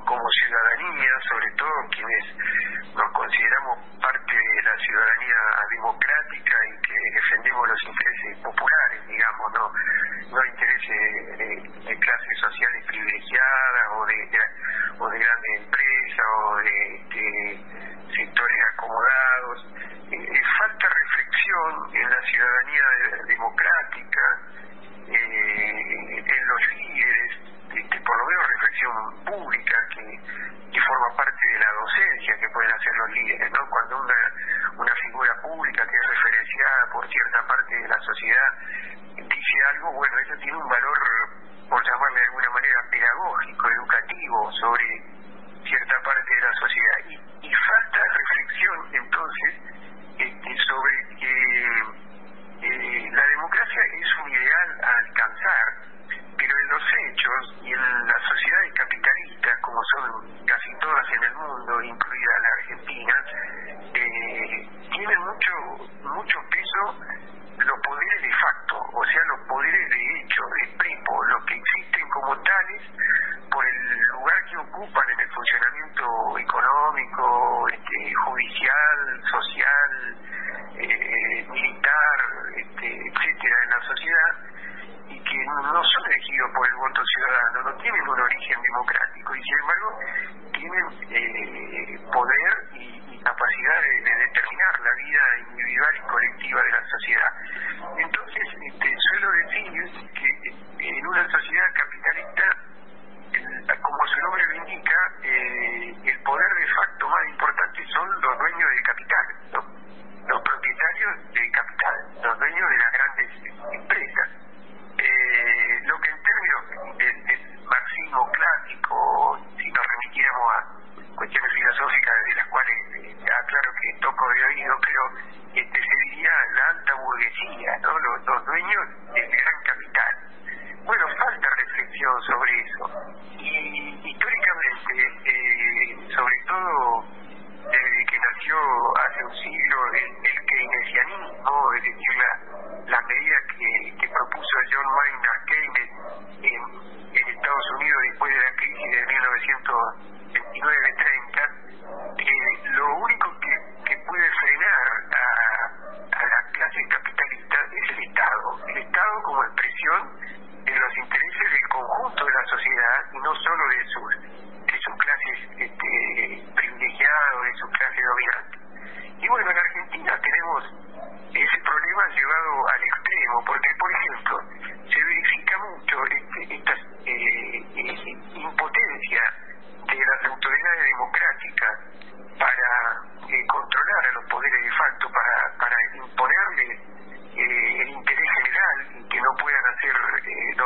como ciudadanía, sobre todo quienes nos consideramos pública que, forma parte de la docencia que pueden hacer los líderes, ¿no? Cuando una, una figura pública que es referenciada por cierta parte de la sociedad dice algo, bueno, eso tiene un valor, por llamarle de alguna manera, pedagógico, educativo, sobre Honoring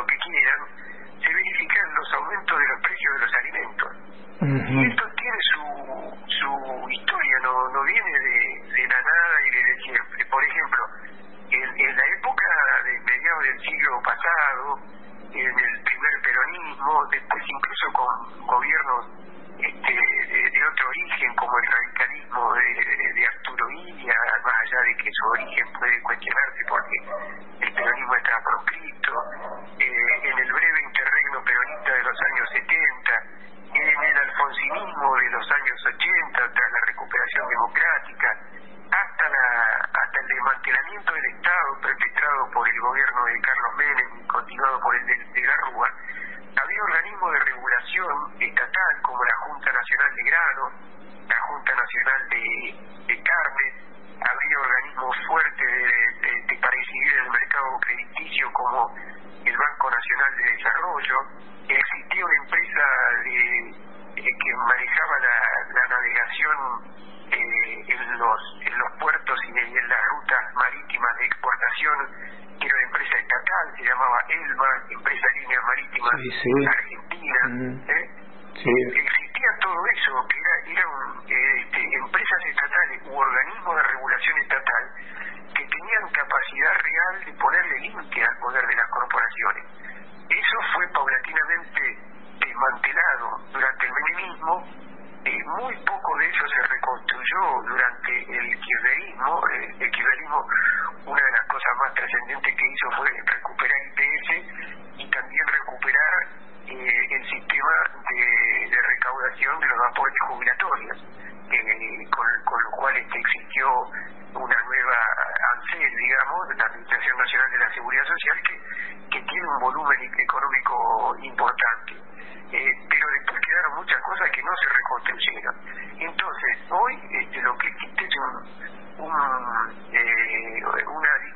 que quieran, se verifican los aumentos de los precios de los alimentos. Y esto tiene su, su historia, no, no viene de, de la nada y de siempre. Por ejemplo, en, la época de mediados del siglo pasado, en el primer peronismo, después incluso con gobiernos este, de, otro origen, como el radicalismo de, de, Arturo Villa, más allá de que su origen eh, en, los, en los puertos y en las rutas marítimas de exportación, que era una empresa estatal, se llamaba ELMA, Empresa de Líneas Marítimas sí. Argentina. desarrolló durante el kirchnerismo. El, el kirchnerismo, una de las cosas más trascendentes que hizo fue recuperar IPS y también recuperar eh, el sistema de, recaudación de los aportes jubilatorios, eh, con, con, lo cual este, existió una nueva ANSES, digamos, de la Administración Nacional de la Seguridad Social, que tiene un volumen eh, una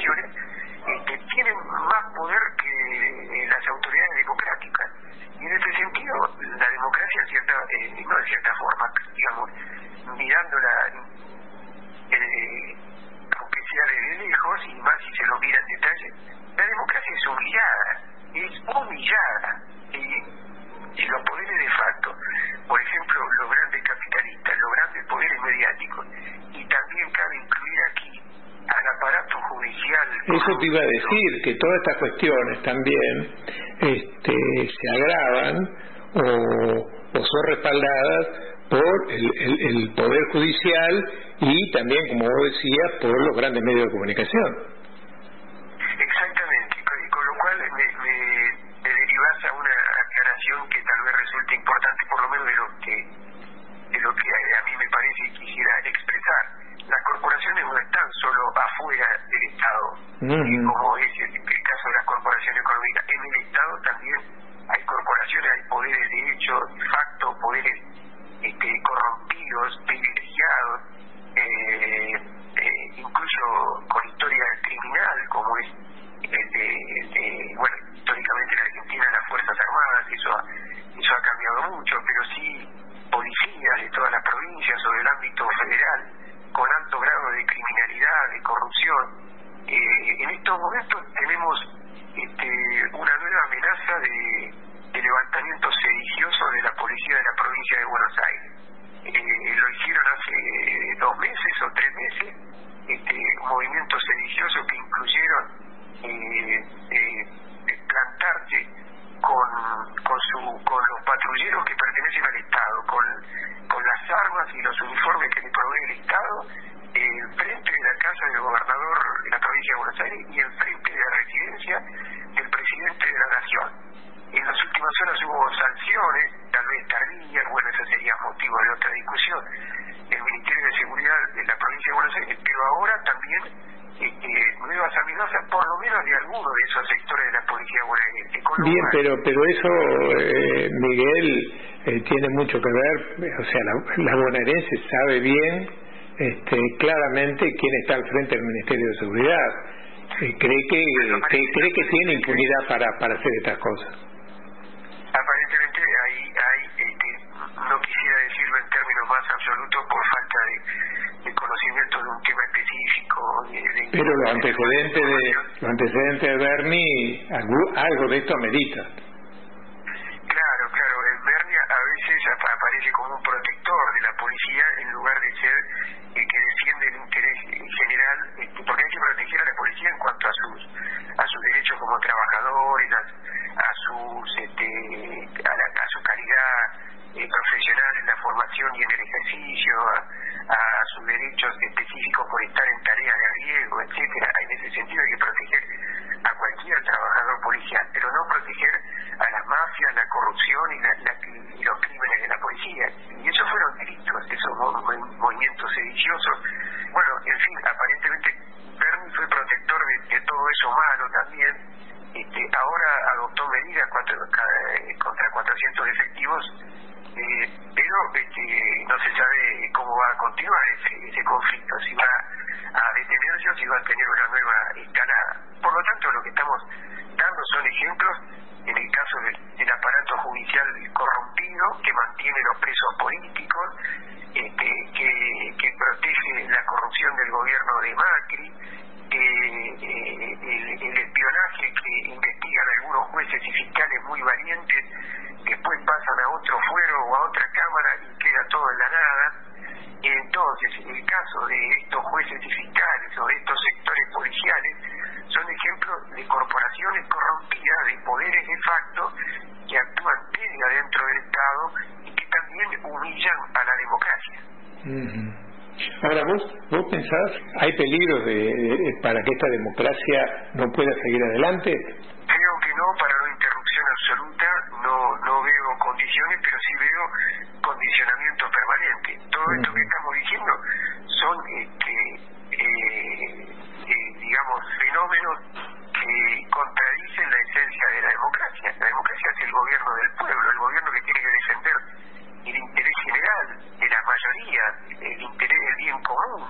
unit. iba a decir que todas estas cuestiones también este, se agravan o, son respaldadas por el, el, el, Poder Judicial y también, como vos decías, por los grandes medios de comunicación. no están solo afuera del Estado, mm. como es el, el caso de las corporaciones económicas, en el Estado movimientos religiosos que incluyeron eh, eh, con, con, su, con los patrulleros que pertenecen al Estado, con, con las armas y los uniformes que le provee el Estado, eh, frente de la casa del gobernador de la provincia de Buenos Aires y enfrente de la residencia del presidente de la Nación. En las últimas horas hubo sanciones, tal vez tardías, bueno, eso sería motivo de otra discusión, seguridad de la provincia de Buenos Aires, pero ahora también este, nuevas amenazas, por lo menos de alguno de esos sectores de la policía bonaerense. Bien, pero, pero eso, eh, Miguel, eh, tiene mucho que ver, o sea, la, la bonaerense sabe bien este, claramente quién está al frente del Ministerio de Seguridad. Eh, cree que, que cree que tiene impunidad para, para hacer estas cosas. Pero los antecedentes de, los antecedentes de Bernie algo de esto ameritan. etcétera. En ese sentido hay que proteger a cualquier trabajador policial, pero no proteger a la mafia, la corrupción y la pensás? ¿Hay peligros de, para que esta democracia no pueda seguir adelante? Creo que no, para una interrupción absoluta no, no veo condiciones, pero sí veo condicionamiento permanente. Todo esto que estamos diciendo son, este, eh, eh, digamos, fenómenos que contradicen la esencia de la democracia. La democracia es el gobierno del pueblo, el gobierno que tiene que defender el interés general la el interés del bien común,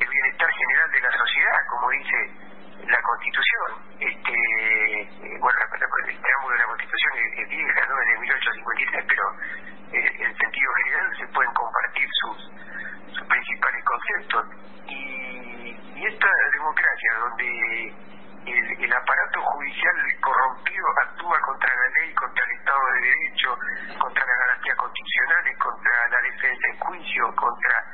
el bienestar general de la sociedad, como dice la Constitución. Este, eh, bueno, el preámbulo de la Constitución es, vieja, ¿no? Es de 1853, pero eh, en sentido general se pueden compartir sus, principales conceptos. Y, esta democracia donde el, aparato judicial corrompido actúa contra la ley, contra el Estado de Derecho, contra las garantías constitucionales, contra defensa en juicio, contra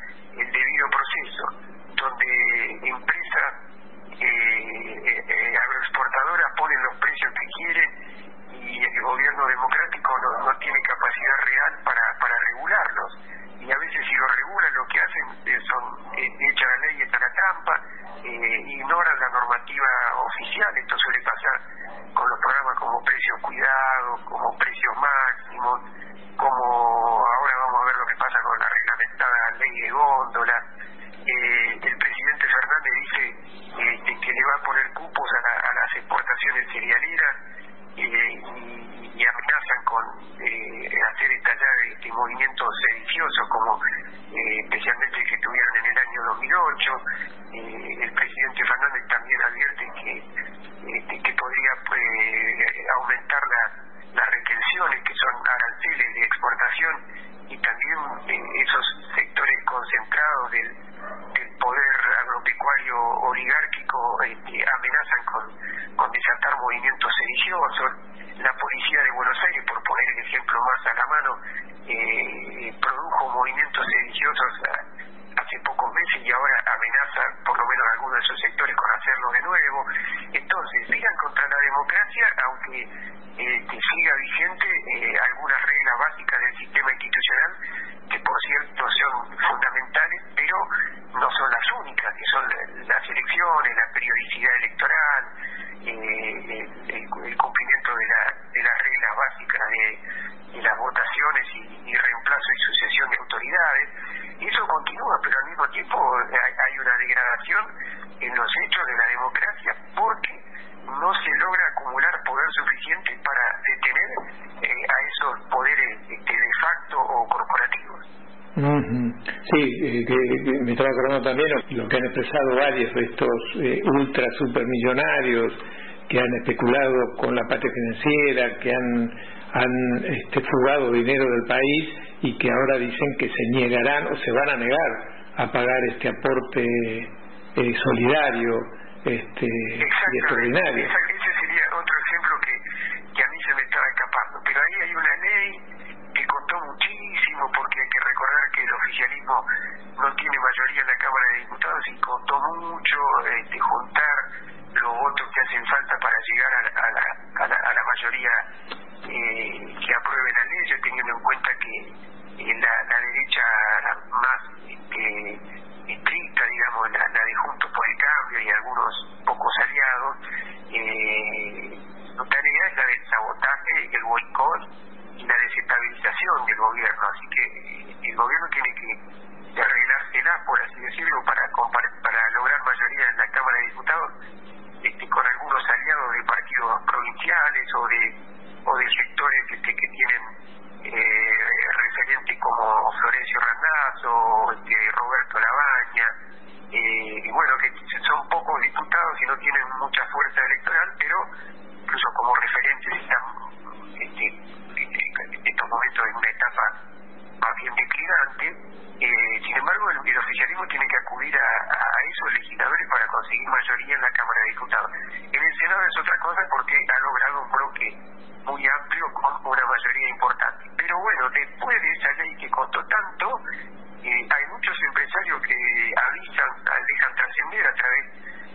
llegó con, desatar movimientos sediciosos. La policía de Buenos Aires, por poner el ejemplo más a la mano, eh, produjo movimientos sediciosos hace pocos meses y ahora amenaza por lo menos algunos de sus sectores con hacerlo de nuevo. Entonces, sigan contra la democracia, aunque eh, que siga vigente eh, algunas reglas básicas del sistema institucional, que por cierto son fundamentales, pero no son las únicas, que son las elecciones, la electoral, eh, el, cumplimiento de, la, de las reglas básicas de, las votaciones y, y reemplazo y sucesión de autoridades y eso continúa, pero al mismo tiempo hay una degradación en los hechos de la democracia porque no se logra acumular poder suficiente para detener eh, a esos poderes este, de facto o corporativos. Sí, eh, que, me estaba acordando también lo que han expresado varios de estos eh, ultra supermillonarios que han especulado con la parte financiera, que han, han este, fugado dinero del país y que ahora dicen que se niegarán o se van a negar a pagar este aporte eh, solidario este, y extraordinario. Ese sería otro ejemplo que, que a mí se me estaba escapando. Pero ahí hay una ley que costó muchísimo porque hay que recordar que el oficialismo no tiene mayoría en la Cámara y costó mucho este, juntar los votos que hacen falta para llegar a, a, la, a, la, a la mayoría eh, que apruebe la ley, teniendo en cuenta que la, la derecha más este, estricta, digamos, la, la de Juntos por el Cambio y algunos pocos aliados, eh, su tarea es la del sabotaje, el boicot y la desestabilización del gobierno. Así que eh, el gobierno tiene que arreglársela, por así decirlo, para, para lograr mayoría en la Cámara de Diputados este, con algunos aliados de partidos provinciales o de, o de sectores este, que tienen eh, referentes como Florencio Randazzo, este, Roberto Labaña, eh, y bueno, que son pocos diputados y no tienen mucha fuerza electoral, pero incluso como referentes están este, en estos momentos en una etapa más bien declinante. Eh, sin embargo, el, el, oficialismo tiene que acudir a, a esos legisladores para conseguir mayoría en la Cámara de Diputados. En el Senado es otra cosa porque ha logrado un bloque muy amplio con una mayoría importante. Pero bueno, después de esa ley que costó tanto, eh, hay muchos empresarios que avisan, dejan trascender a través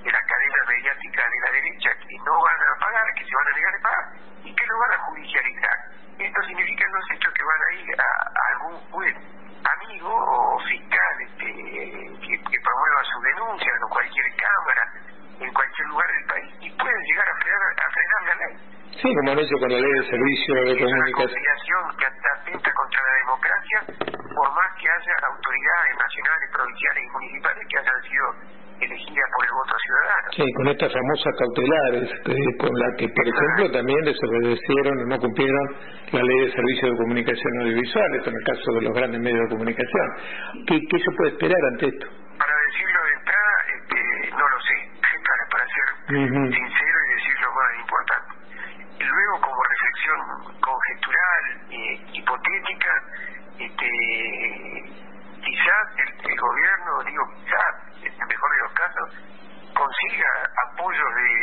de la cadena mediática de la derecha que no van a pagar, que se van a negar a pagar y que lo van a judicializar. Esto significa en los hechos que van a ir a, algún juez amigo o fiscal este, que, que promueva su denuncia Sí, la ley de servicio de comunicación. Una que atenta contra la democracia, por más que haya autoridades nacionales, provinciales y municipales que hayan sido elegidas por el voto ciudadano. Sí, con estas famosas cautelares, eh, con la que, por ejemplo, también desobedecieron o no cumplieron la ley de servicio de comunicación audiovisual, esto en el caso de los grandes medios de comunicación. ¿Qué, qué se puede esperar ante esto? Para decirlo de entrada, este, no lo sé, para, para ser sincero y decir lo más importante. Y luego, como reflexión conjetural, eh, hipotética, este, quizás el, el gobierno, digo quizás, en el mejor de los casos, consiga apoyos de,